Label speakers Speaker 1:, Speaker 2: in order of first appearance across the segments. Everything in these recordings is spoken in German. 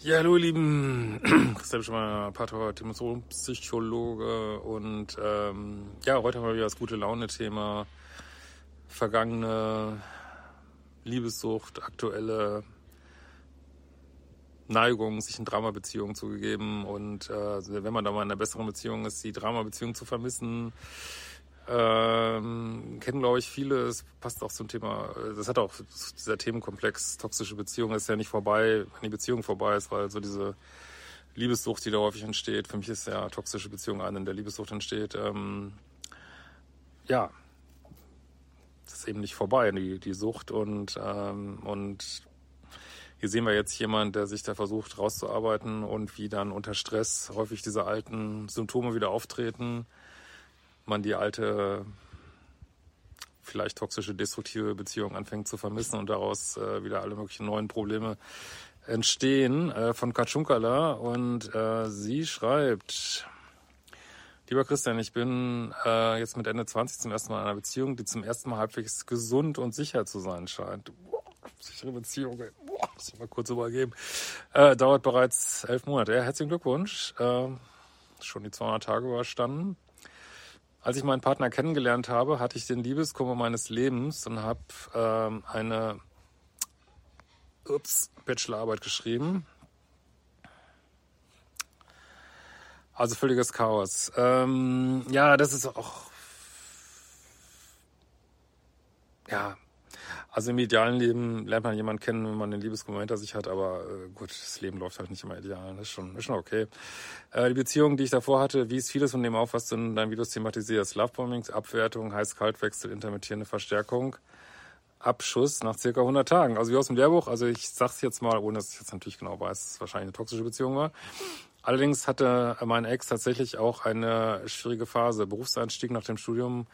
Speaker 1: Ja, hallo ihr Lieben, Christian Schmeier, Pater, Psychologe und ähm, ja, heute haben wir wieder das gute Laune-Thema. Vergangene Liebessucht, aktuelle Neigung, sich in Dramabeziehungen zu gegeben und äh, wenn man da mal in einer besseren Beziehung ist, die Dramabeziehung zu vermissen. Ähm, kennen, glaube ich, viele. Es passt auch zum Thema, das hat auch dieser Themenkomplex toxische Beziehung ist ja nicht vorbei, wenn die Beziehung vorbei ist, weil so diese Liebessucht, die da häufig entsteht, für mich ist ja toxische Beziehung eine, in der Liebessucht entsteht. Ähm, ja, das ist eben nicht vorbei, die, die Sucht und, ähm, und hier sehen wir jetzt jemand, der sich da versucht rauszuarbeiten und wie dann unter Stress häufig diese alten Symptome wieder auftreten. Man die alte, vielleicht toxische, destruktive Beziehung anfängt zu vermissen und daraus äh, wieder alle möglichen neuen Probleme entstehen. Äh, von Katschunkala und äh, sie schreibt, Lieber Christian, ich bin äh, jetzt mit Ende 20 zum ersten Mal in einer Beziehung, die zum ersten Mal halbwegs gesund und sicher zu sein scheint. Boah, sichere Beziehung, ey. Boah, muss ich mal kurz übergeben. Äh, dauert bereits elf Monate. Ja, herzlichen Glückwunsch. Äh, schon die 200 Tage überstanden. Als ich meinen Partner kennengelernt habe, hatte ich den Liebeskummer meines Lebens und habe ähm, eine ups, Bachelorarbeit geschrieben. Also völliges Chaos. Ähm, ja, das ist auch ja, also im idealen Leben lernt man jemanden kennen, wenn man den Liebeskummer hinter sich hat, aber äh, gut, das Leben läuft halt nicht immer ideal. Das ist schon, ist schon okay. Äh, die Beziehung, die ich davor hatte, wies vieles von dem auf, was du in deinen Videos thematisierst. Lovebombings, Abwertung, Heiß-Kalt-Wechsel, intermittierende Verstärkung. Abschuss nach circa 100 Tagen. Also wie aus dem Lehrbuch, also ich sag's jetzt mal, ohne dass ich jetzt natürlich genau weiß, dass es wahrscheinlich eine toxische Beziehung war. Allerdings hatte mein Ex tatsächlich auch eine schwierige Phase. Berufseinstieg nach dem Studium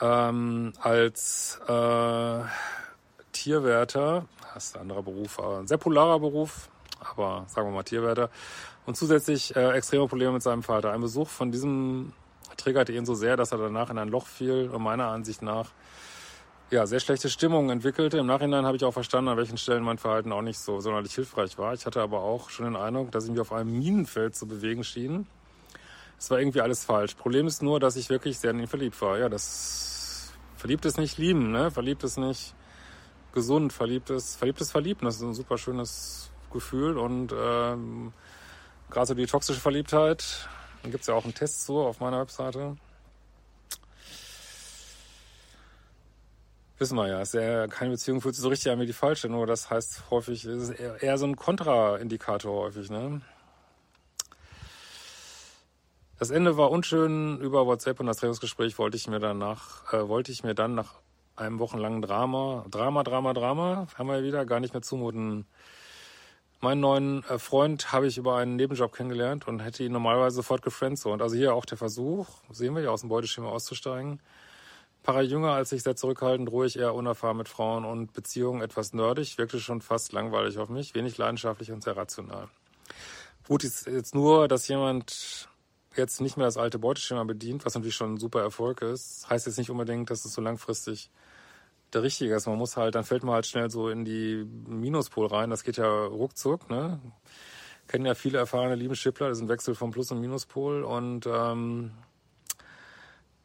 Speaker 1: ähm, als äh, Tierwärter, das ist ein anderer Beruf, ein sehr polarer Beruf, aber sagen wir mal Tierwärter, und zusätzlich äh, extreme Probleme mit seinem Vater. Ein Besuch von diesem triggerte ihn so sehr, dass er danach in ein Loch fiel und meiner Ansicht nach ja, sehr schlechte Stimmung entwickelte. Im Nachhinein habe ich auch verstanden, an welchen Stellen mein Verhalten auch nicht so sonderlich hilfreich war. Ich hatte aber auch schon den Eindruck, dass ich mich auf einem Minenfeld zu bewegen schien. Es war irgendwie alles falsch. Problem ist nur, dass ich wirklich sehr in ihn verliebt war. Ja, das verliebt ist nicht lieben, ne? Verliebt ist nicht gesund, verliebt ist, verliebt ist verliebt. Das ist ein super schönes Gefühl und ähm, gerade so die toxische Verliebtheit, da gibt's ja auch einen Test so auf meiner Webseite. Wissen wir ja, ist ja keine Beziehung fühlt sich so richtig an wie die falsche, nur das heißt häufig, ist eher, eher so ein Kontraindikator häufig, ne? Das Ende war unschön über WhatsApp und das Trainingsgespräch wollte ich mir danach, äh, wollte ich mir dann nach einem wochenlangen Drama, Drama, Drama, Drama, haben wir wieder, gar nicht mehr zumuten. Meinen neuen äh, Freund habe ich über einen Nebenjob kennengelernt und hätte ihn normalerweise sofort gefriendzoned. Also hier auch der Versuch, sehen wir ja aus dem Beuteschema auszusteigen. Para jünger als ich, sehr zurückhaltend, ruhig, eher unerfahren mit Frauen und Beziehungen, etwas nerdig, wirkte schon fast langweilig auf mich, wenig leidenschaftlich und sehr rational. Gut ist jetzt nur, dass jemand jetzt nicht mehr das alte Beuteschema bedient, was natürlich schon ein super Erfolg ist, heißt jetzt nicht unbedingt, dass es so langfristig der Richtige ist. Man muss halt, dann fällt man halt schnell so in die Minuspol rein. Das geht ja ruckzuck, ne? Kennen ja viele erfahrene Liebenschippler, das ist ein Wechsel vom Plus- und Minuspol und ähm,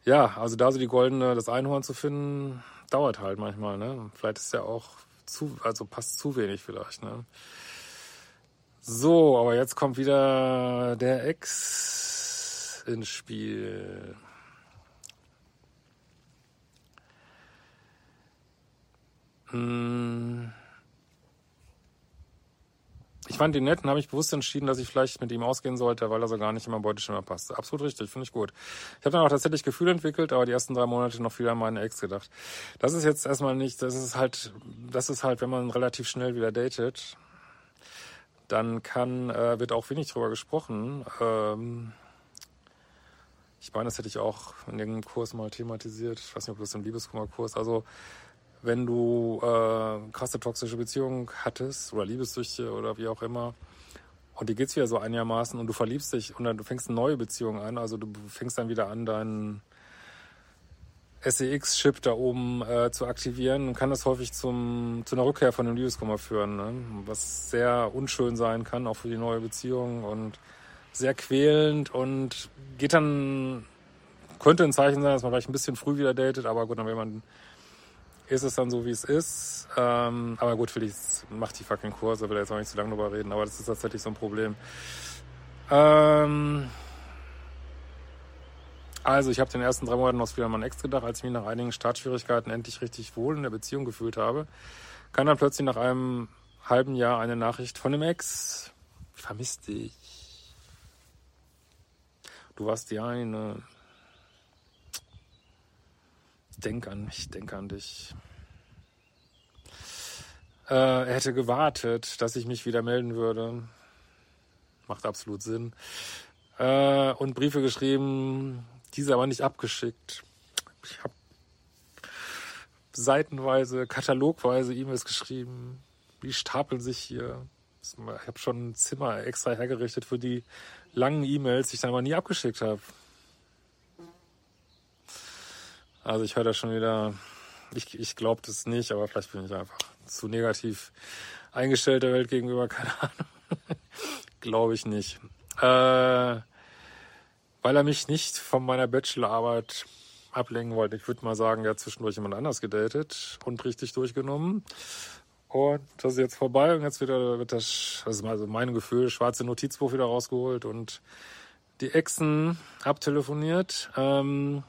Speaker 1: ja, also da so die goldene, das Einhorn zu finden, dauert halt manchmal, ne? Vielleicht ist ja auch zu, also passt zu wenig vielleicht, ne? So, aber jetzt kommt wieder der Ex ins Spiel. Hm. ich fand ihn nett und habe mich bewusst entschieden, dass ich vielleicht mit ihm ausgehen sollte, weil er so gar nicht in mein Beuteschema passte. Absolut richtig, finde ich gut. Ich habe dann auch tatsächlich Gefühle entwickelt, aber die ersten drei Monate noch viel an meine Ex gedacht. Das ist jetzt erstmal nicht, das ist halt, das ist halt, wenn man relativ schnell wieder datet, dann kann, äh, wird auch wenig drüber gesprochen. Ähm, ich meine, das hätte ich auch in irgendeinem Kurs mal thematisiert. Ich weiß nicht, ob das ein Liebeskummerkurs. Also wenn du äh, krasse toxische Beziehungen hattest oder Liebessüchte oder wie auch immer und dir geht's wieder so einigermaßen und du verliebst dich und dann du fängst eine neue Beziehung an, also du fängst dann wieder an, deinen SEX-Chip da oben äh, zu aktivieren, dann kann das häufig zum, zu einer Rückkehr von dem Liebeskummer führen, ne? was sehr unschön sein kann, auch für die neue Beziehung und sehr quälend und geht dann, könnte ein Zeichen sein, dass man vielleicht ein bisschen früh wieder datet, aber gut, dann will man ist es dann so, wie es ist. Ähm, aber gut, Felix macht die fucking Kurse, will jetzt auch nicht zu lange drüber reden, aber das ist tatsächlich so ein Problem. Ähm, also, ich habe den ersten drei Monaten aus wieder an Ex gedacht, als ich mich nach einigen Startschwierigkeiten endlich richtig wohl in der Beziehung gefühlt habe. Kam dann plötzlich nach einem halben Jahr eine Nachricht von dem Ex. Ich vermisse dich. Du warst die eine. Denk an mich, denk an dich. Äh, er hätte gewartet, dass ich mich wieder melden würde. Macht absolut Sinn. Äh, und Briefe geschrieben, diese aber nicht abgeschickt. Ich habe seitenweise, katalogweise E-Mails geschrieben. Die stapeln sich hier. Ich habe schon ein Zimmer extra hergerichtet für die langen E-Mails, die ich dann aber nie abgeschickt habe. Also ich höre da schon wieder, ich, ich glaube das nicht, aber vielleicht bin ich einfach zu negativ eingestellt der Welt gegenüber, keine Ahnung. glaube ich nicht. Äh, weil er mich nicht von meiner Bachelorarbeit ablenken wollte. Ich würde mal sagen, er hat zwischendurch jemand anders gedatet und richtig durchgenommen. Und das ist jetzt vorbei und jetzt wieder wird das, also mein Gefühl, schwarze Notizbuch wieder rausgeholt und die Exen abtelefoniert. Ähm,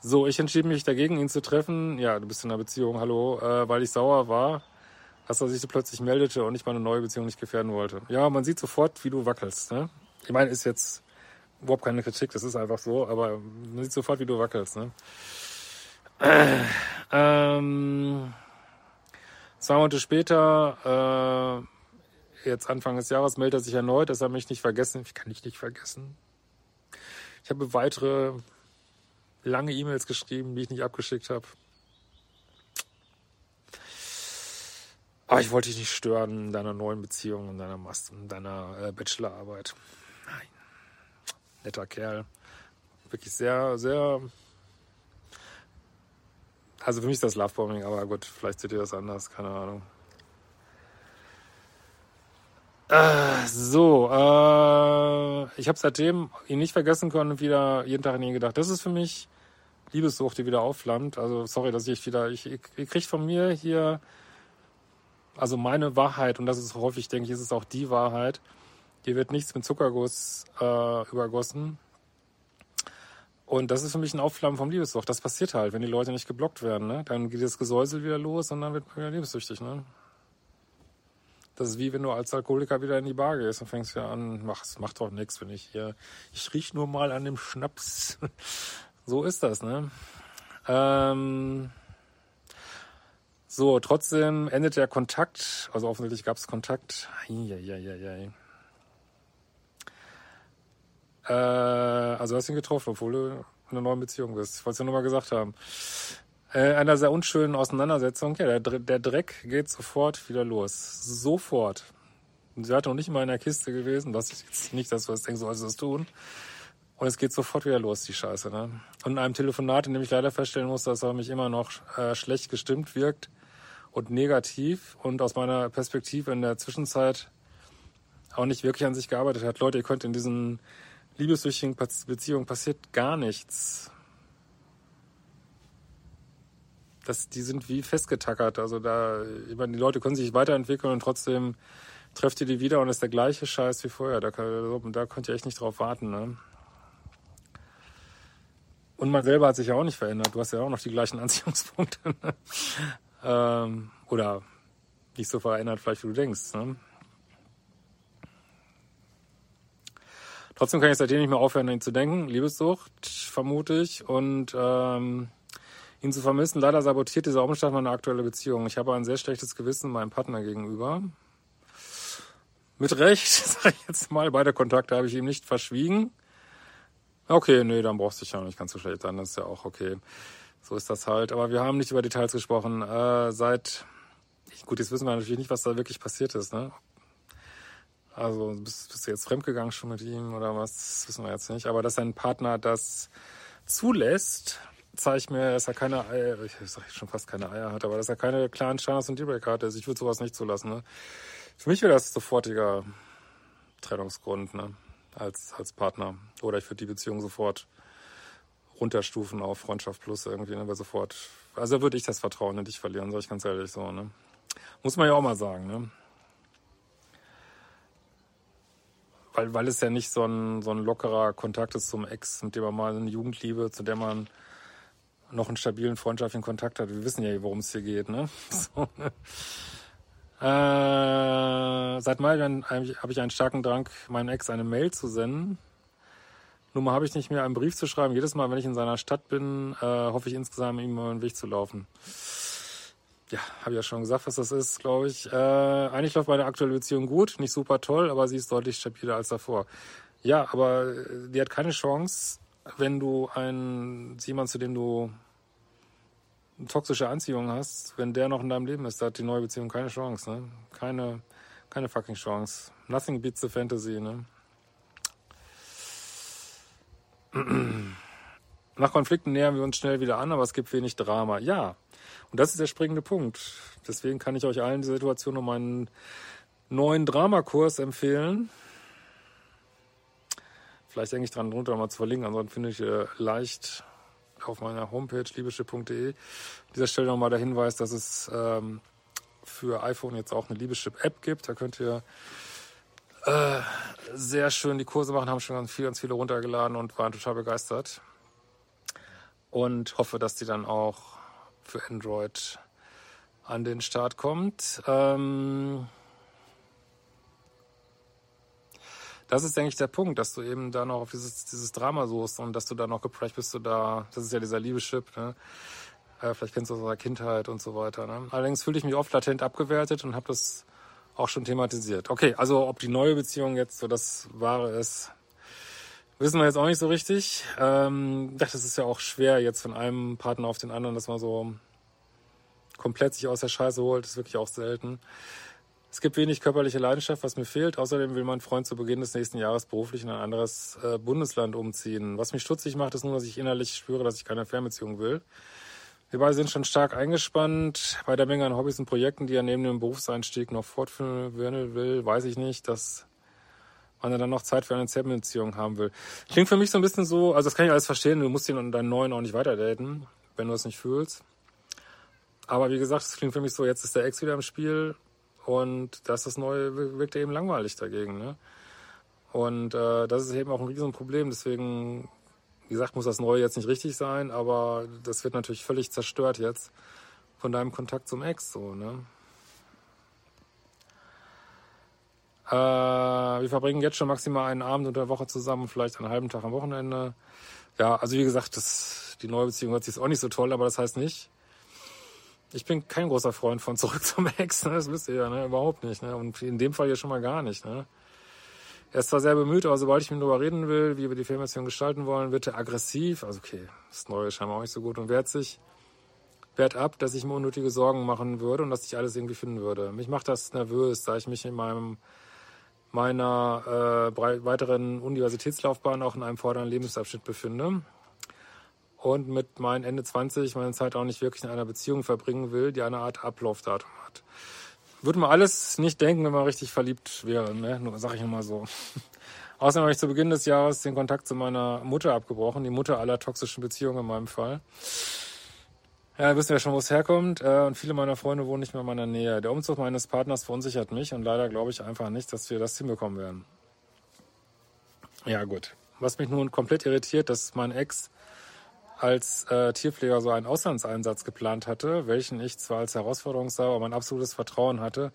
Speaker 1: So, ich entschied mich dagegen, ihn zu treffen. Ja, du bist in einer Beziehung, hallo, äh, weil ich sauer war, dass er sich so plötzlich meldete und ich meine neue Beziehung nicht gefährden wollte. Ja, man sieht sofort, wie du wackelst. Ne? Ich meine, ist jetzt überhaupt keine Kritik, das ist einfach so, aber man sieht sofort, wie du wackelst. Ne? Äh, ähm, zwei Monate später, äh, jetzt Anfang des Jahres, meldet er sich erneut, dass er mich nicht vergessen. Ich kann dich nicht vergessen. Ich habe weitere lange E-Mails geschrieben, die ich nicht abgeschickt habe. Aber ich wollte dich nicht stören in deiner neuen Beziehung, in deiner, Master, in deiner äh, Bachelorarbeit. Nein. Netter Kerl. Wirklich sehr, sehr. Also für mich ist das Lovebombing, aber gut, vielleicht seht ihr das anders, keine Ahnung. Äh, so, äh, ich habe seitdem ihn nicht vergessen können und wieder jeden Tag an ihn gedacht. Das ist für mich Liebessucht, die wieder aufflammt. Also sorry, dass ich wieder, ich, ich, ich krieg von mir hier, also meine Wahrheit, und das ist häufig, denke ich, ist es auch die Wahrheit. Hier wird nichts mit Zuckerguss äh, übergossen. Und das ist für mich ein Aufflammen vom Liebessucht. Das passiert halt, wenn die Leute nicht geblockt werden. Ne? Dann geht das Gesäusel wieder los und dann wird man wieder liebessüchtig. Ne? Das ist wie wenn du als Alkoholiker wieder in die Bar gehst und fängst ja an, mach, es macht doch nichts, wenn ich hier, ich riech nur mal an dem Schnaps. So ist das, ne? Ähm, so, trotzdem endet der Kontakt, also offensichtlich gab es Kontakt. Eieieiei. Äh, also du hast ihn getroffen, obwohl du in einer neuen Beziehung bist. Ich wollte es ja nur mal gesagt haben. Äh, einer sehr unschönen Auseinandersetzung. Ja, der, der Dreck geht sofort wieder los. Sofort. Sie hat noch nicht mal in der Kiste gewesen, was ich jetzt nicht, dass du das denkst, sollst du das tun. Und es geht sofort wieder los, die Scheiße. Ne? Und in einem Telefonat, in dem ich leider feststellen muss, dass er mich immer noch äh, schlecht gestimmt wirkt und negativ und aus meiner Perspektive in der Zwischenzeit auch nicht wirklich an sich gearbeitet hat. Leute, ihr könnt in diesen liebessüchtigen Beziehungen passiert gar nichts. Das, die sind wie festgetackert. Also da, ich meine, die Leute können sich weiterentwickeln und trotzdem trefft ihr die wieder und ist der gleiche Scheiß wie vorher. Da, da könnt ihr echt nicht drauf warten. Ne? Und man selber hat sich ja auch nicht verändert. Du hast ja auch noch die gleichen Anziehungspunkte. Ne? ähm, oder nicht so verändert, vielleicht wie du denkst. Ne? Trotzdem kann ich seitdem nicht mehr aufhören, an ihn zu denken. Liebessucht, vermute ich. Und ähm, ihn zu vermissen. Leider sabotiert dieser Umstand meine aktuelle Beziehung. Ich habe ein sehr schlechtes Gewissen meinem Partner gegenüber. Mit Recht, sage ich jetzt mal. Beide Kontakte habe ich ihm nicht verschwiegen. Okay, nee, dann brauchst du dich ja nicht ganz so schlecht. Das ist ja auch okay. So ist das halt. Aber wir haben nicht über Details gesprochen. Äh, seit, gut, jetzt wissen wir natürlich nicht, was da wirklich passiert ist. Ne? Also bist, bist du jetzt fremdgegangen schon mit ihm oder was? Das wissen wir jetzt nicht. Aber dass sein Partner das zulässt, zeigt mir, dass er keine Eier, ich sag schon fast keine Eier hat, aber dass er keine klaren Chance und Dealbreaker hat. Also ich würde sowas nicht zulassen. Ne? Für mich wäre das sofortiger Trennungsgrund, ne? Als, als Partner. Oder ich würde die Beziehung sofort runterstufen auf Freundschaft plus irgendwie, ne? Weil sofort. Also würde ich das Vertrauen in dich verlieren, sag ich ganz ehrlich so, ne? Muss man ja auch mal sagen, ne? Weil, weil es ja nicht so ein, so ein lockerer Kontakt ist zum Ex, mit dem man mal eine Jugendliebe, zu der man noch einen stabilen freundschaftlichen Kontakt hat. Wir wissen ja, worum es hier geht, ne? So, ne? Äh, seit Mai habe ich einen starken Drang, meinem Ex eine Mail zu senden. Nummer habe ich nicht mehr, einen Brief zu schreiben. Jedes Mal, wenn ich in seiner Stadt bin, äh, hoffe ich insgesamt, ihm mal einen Weg zu laufen. Ja, habe ja schon gesagt, was das ist, glaube ich. Äh, eigentlich läuft meine aktuelle Beziehung gut, nicht super toll, aber sie ist deutlich stabiler als davor. Ja, aber äh, die hat keine Chance, wenn du einen, jemand, zu dem du eine toxische Anziehung hast, wenn der noch in deinem Leben ist, da hat die neue Beziehung keine Chance, ne? Keine, keine fucking Chance. Nothing beats the fantasy, ne? Nach Konflikten nähern wir uns schnell wieder an, aber es gibt wenig Drama. Ja, und das ist der springende Punkt. Deswegen kann ich euch allen die Situation um einen neuen Dramakurs empfehlen. Vielleicht denke ich dran, drunter mal zu verlinken, ansonsten finde ich äh, leicht auf meiner Homepage liebeschip.de. An dieser Stelle nochmal der Hinweis, dass es ähm, für iPhone jetzt auch eine Liebeschip-App gibt. Da könnt ihr äh, sehr schön die Kurse machen, haben schon ganz viele, ganz viele runtergeladen und waren total begeistert. Und hoffe, dass die dann auch für Android an den Start kommt. Ähm, das ist, denke ich, der Punkt, dass du eben da noch auf dieses, dieses Drama suchst und dass du da noch geprescht bist, du da, das ist ja dieser Liebeschip, ne? Äh, vielleicht kennst du aus der Kindheit und so weiter. Ne? Allerdings fühle ich mich oft latent abgewertet und habe das auch schon thematisiert. Okay, also ob die neue Beziehung jetzt so das Wahre ist, wissen wir jetzt auch nicht so richtig. Ähm, das ist ja auch schwer jetzt von einem Partner auf den anderen, dass man so komplett sich aus der Scheiße holt, ist wirklich auch selten. Es gibt wenig körperliche Leidenschaft, was mir fehlt. Außerdem will mein Freund zu Beginn des nächsten Jahres beruflich in ein anderes äh, Bundesland umziehen. Was mich stutzig macht, ist nur, dass ich innerlich spüre, dass ich keine Fernbeziehung will. Wir beide sind schon stark eingespannt bei der Menge an Hobbys und Projekten, die er neben dem Berufseinstieg noch fortführen will. Weiß ich nicht, dass man dann noch Zeit für eine Fernbeziehung haben will. Klingt für mich so ein bisschen so, also das kann ich alles verstehen, du musst ihn und deinen neuen auch nicht weiterdaten, wenn du es nicht fühlst. Aber wie gesagt, es klingt für mich so, jetzt ist der Ex wieder im Spiel und das, das Neue wirkt eben langweilig dagegen. Ne? Und äh, das ist eben auch ein Riesenproblem. Deswegen, wie gesagt, muss das Neue jetzt nicht richtig sein, aber das wird natürlich völlig zerstört jetzt von deinem Kontakt zum Ex. So, ne? Äh, wir verbringen jetzt schon maximal einen Abend unter der Woche zusammen, vielleicht einen halben Tag am Wochenende. Ja, also wie gesagt, das, die neue Beziehung hört sich auch nicht so toll, aber das heißt nicht, ich bin kein großer Freund von zurück zum Ex, ne? das wisst ihr ja, ne? überhaupt nicht. Ne? Und in dem Fall hier schon mal gar nicht. Ne? Er ist zwar sehr bemüht, aber sobald ich mit ihm darüber reden will, wie wir die Filmation gestalten wollen, wird er aggressiv. Also okay, das Neue ist scheinbar auch nicht so gut und wehrt sich, wehrt ab, dass ich mir unnötige Sorgen machen würde und dass ich alles irgendwie finden würde. Mich macht das nervös, da ich mich in meinem meiner äh, weiteren Universitätslaufbahn auch in einem vorderen Lebensabschnitt befinde und mit meinen Ende 20 meine Zeit auch nicht wirklich in einer Beziehung verbringen will, die eine Art Ablaufdatum hat. Würde man alles nicht denken, wenn man richtig verliebt wäre, ne? Nur sag ich nur mal so. Außerdem habe ich zu Beginn des Jahres den Kontakt zu meiner Mutter abgebrochen, die Mutter aller toxischen Beziehungen in meinem Fall. Ja, wissen wir schon, wo es herkommt. Äh, und viele meiner Freunde wohnen nicht mehr in meiner Nähe. Der Umzug meines Partners verunsichert mich und leider glaube ich einfach nicht, dass wir das hinbekommen werden. Ja, gut. Was mich nun komplett irritiert, dass mein Ex als äh, Tierpfleger so einen Auslandseinsatz geplant hatte, welchen ich zwar als Herausforderung sah, aber mein absolutes Vertrauen hatte,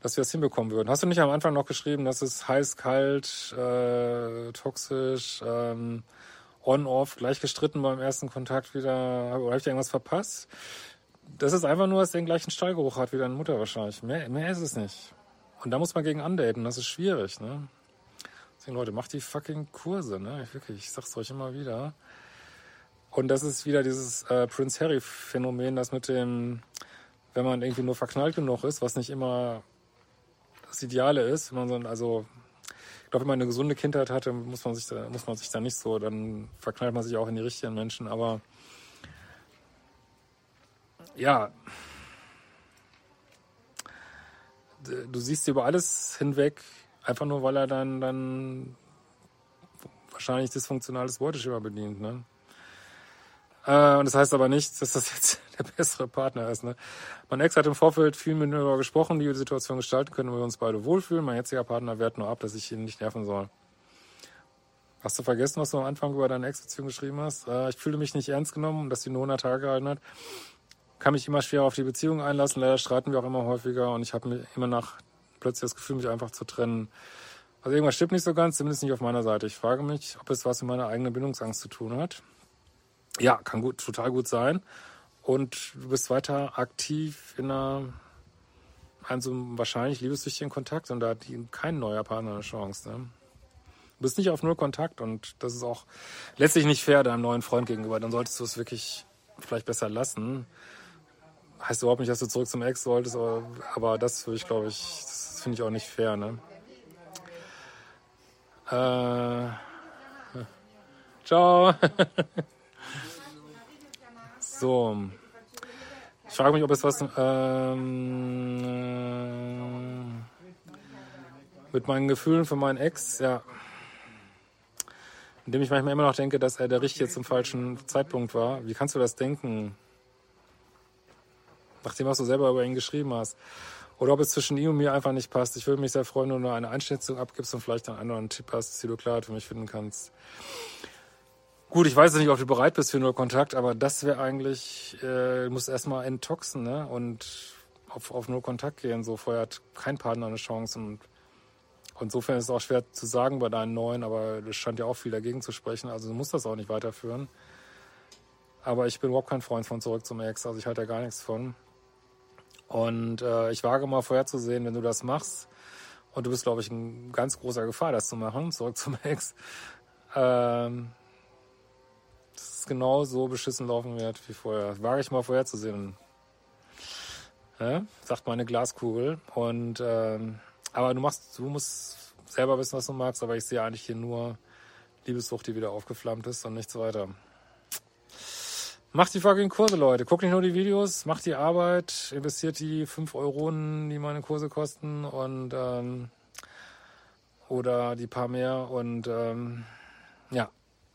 Speaker 1: dass wir es hinbekommen würden. Hast du nicht am Anfang noch geschrieben, dass es heiß, kalt, äh, toxisch, ähm, on-off, gleich gestritten beim ersten Kontakt wieder? Oder habe ich irgendwas verpasst? Das ist einfach nur, dass der den gleichen Stallgeruch hat wie deine Mutter wahrscheinlich. Mehr, mehr ist es nicht. Und da muss man gegen andaten, das ist schwierig, ne? Deswegen, Leute, macht die fucking Kurse, ne? Wirklich, ich sag's euch immer wieder. Und das ist wieder dieses äh, Prince Harry-Phänomen, das mit dem, wenn man irgendwie nur verknallt genug ist, was nicht immer das Ideale ist, wenn man so, also glaube, wenn man eine gesunde Kindheit hatte, muss man sich da, muss man sich da nicht so, dann verknallt man sich auch in die richtigen Menschen. Aber ja, du siehst über alles hinweg, einfach nur, weil er dann, dann wahrscheinlich dysfunktionales Beuteschema bedient. Ne? Äh, und das heißt aber nicht, dass das jetzt der bessere Partner ist. Ne? Mein Ex hat im Vorfeld viel mit mir darüber gesprochen, wie wir die Situation gestalten können, wo wir uns beide wohlfühlen. Mein jetziger Partner wehrt nur ab, dass ich ihn nicht nerven soll. Hast du vergessen, was du am Anfang über deine Ex-Beziehung geschrieben hast? Äh, ich fühle mich nicht ernst genommen dass sie nur 100 Tage gehalten hat. Kann mich immer schwer auf die Beziehung einlassen. Leider streiten wir auch immer häufiger und ich habe mir immer nach plötzlich das Gefühl, mich einfach zu trennen. Also irgendwas stimmt nicht so ganz, zumindest nicht auf meiner Seite. Ich frage mich, ob es was mit meiner eigenen Bindungsangst zu tun hat. Ja, kann gut, total gut sein. Und du bist weiter aktiv in einer, also wahrscheinlich liebessüchtigen Kontakt und da hat kein neuer Partner eine Chance. Ne? Du bist nicht auf null Kontakt und das ist auch letztlich nicht fair deinem neuen Freund gegenüber. Dann solltest du es wirklich vielleicht besser lassen. Heißt überhaupt nicht, dass du zurück zum Ex solltest, aber, aber das würde ich, glaube ich, das finde ich auch nicht fair, ne? Äh, ciao. So. Ich frage mich, ob es was ähm, mit meinen Gefühlen für meinen Ex, ja. Indem ich manchmal immer noch denke, dass er der Richtige zum falschen Zeitpunkt war. Wie kannst du das denken? Nachdem, was du selber über ihn geschrieben hast. Oder ob es zwischen ihm und mir einfach nicht passt. Ich würde mich sehr freuen, wenn du eine Einschätzung abgibst und vielleicht einen anderen Tipp hast, die du klar für mich finden kannst. Gut, ich weiß nicht, ob du bereit bist für nur Kontakt, aber das wäre eigentlich, äh, muss erstmal enttoxen, ne? Und auf, auf nur Kontakt gehen. So vorher hat kein Partner eine Chance. Und, insofern ist es auch schwer zu sagen bei deinen neuen, aber es scheint ja auch viel dagegen zu sprechen. Also du musst das auch nicht weiterführen. Aber ich bin überhaupt kein Freund von zurück zum Ex. Also ich halte da gar nichts von. Und äh, ich wage mal vorherzusehen, wenn du das machst, und du bist, glaube ich, in ganz großer Gefahr, das zu machen, zurück zum Ex. Ähm, es genau so beschissen laufen wird wie vorher. Wage ich mal vorherzusehen. Ja? Sagt meine Glaskugel. Und ähm, aber du machst, du musst selber wissen, was du magst, aber ich sehe eigentlich hier nur Liebessucht, die wieder aufgeflammt ist und nichts weiter. Macht die fucking Kurse, Leute. Guckt nicht nur die Videos, macht die Arbeit, investiert die 5 Euronen, die meine Kurse kosten und ähm, oder die paar mehr und ähm, ja,